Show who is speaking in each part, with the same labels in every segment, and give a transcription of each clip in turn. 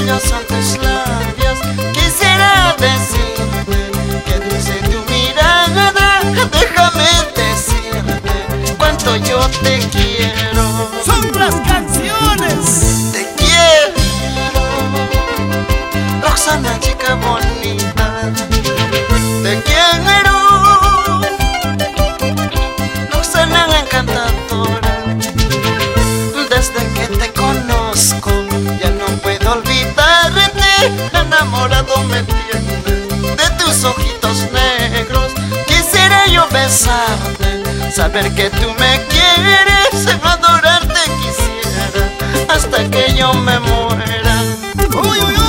Speaker 1: bellos son tus labios. Quisiera decirte que dulce tu mirada, déjame decirte cuánto yo te quiero.
Speaker 2: ¡Son las canciones!
Speaker 1: Te quiero, Roxana, chica bonita. Me tienes de tus ojitos negros. Quisiera yo besarte, saber que tú me quieres, adorarte quisiera hasta que yo me muera.
Speaker 2: ¡Uy, uy, uy!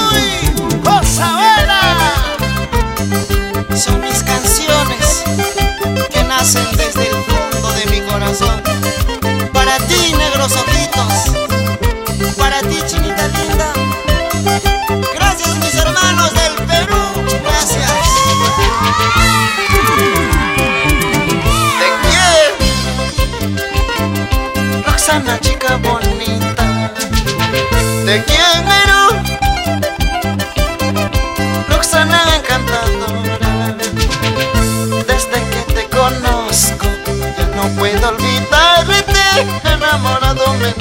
Speaker 1: No puedo olvidarte. Enamorado me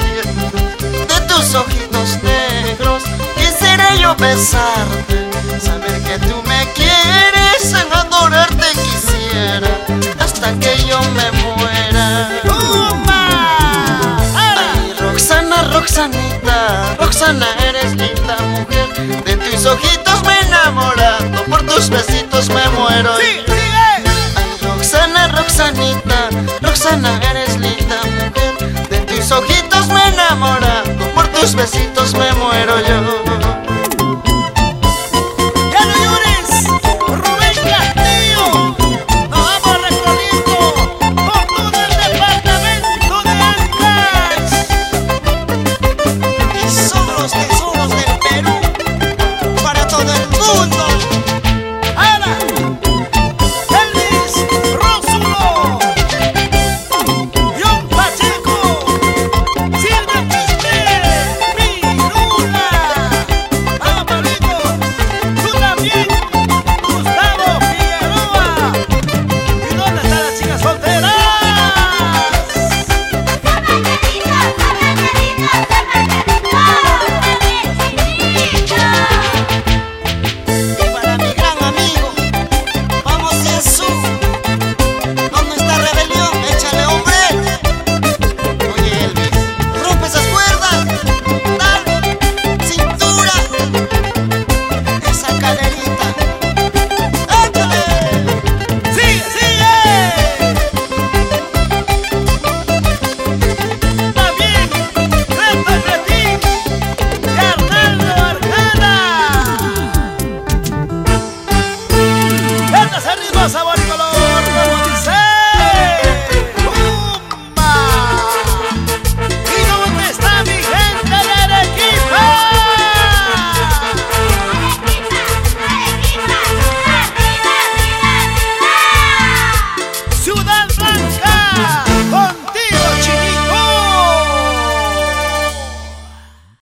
Speaker 1: de tus ojitos negros. Quisiera yo besarte, saber que tú me quieres, adorarte quisiera hasta que yo me muera. Ay, Roxana, Roxanita, Roxana, eres linda mujer. De tus ojitos me he enamorado, por tus besitos me muero. Roxana, Roxanita, Roxana, eres linda. De tus ojitos me he por tus besitos me muero yo.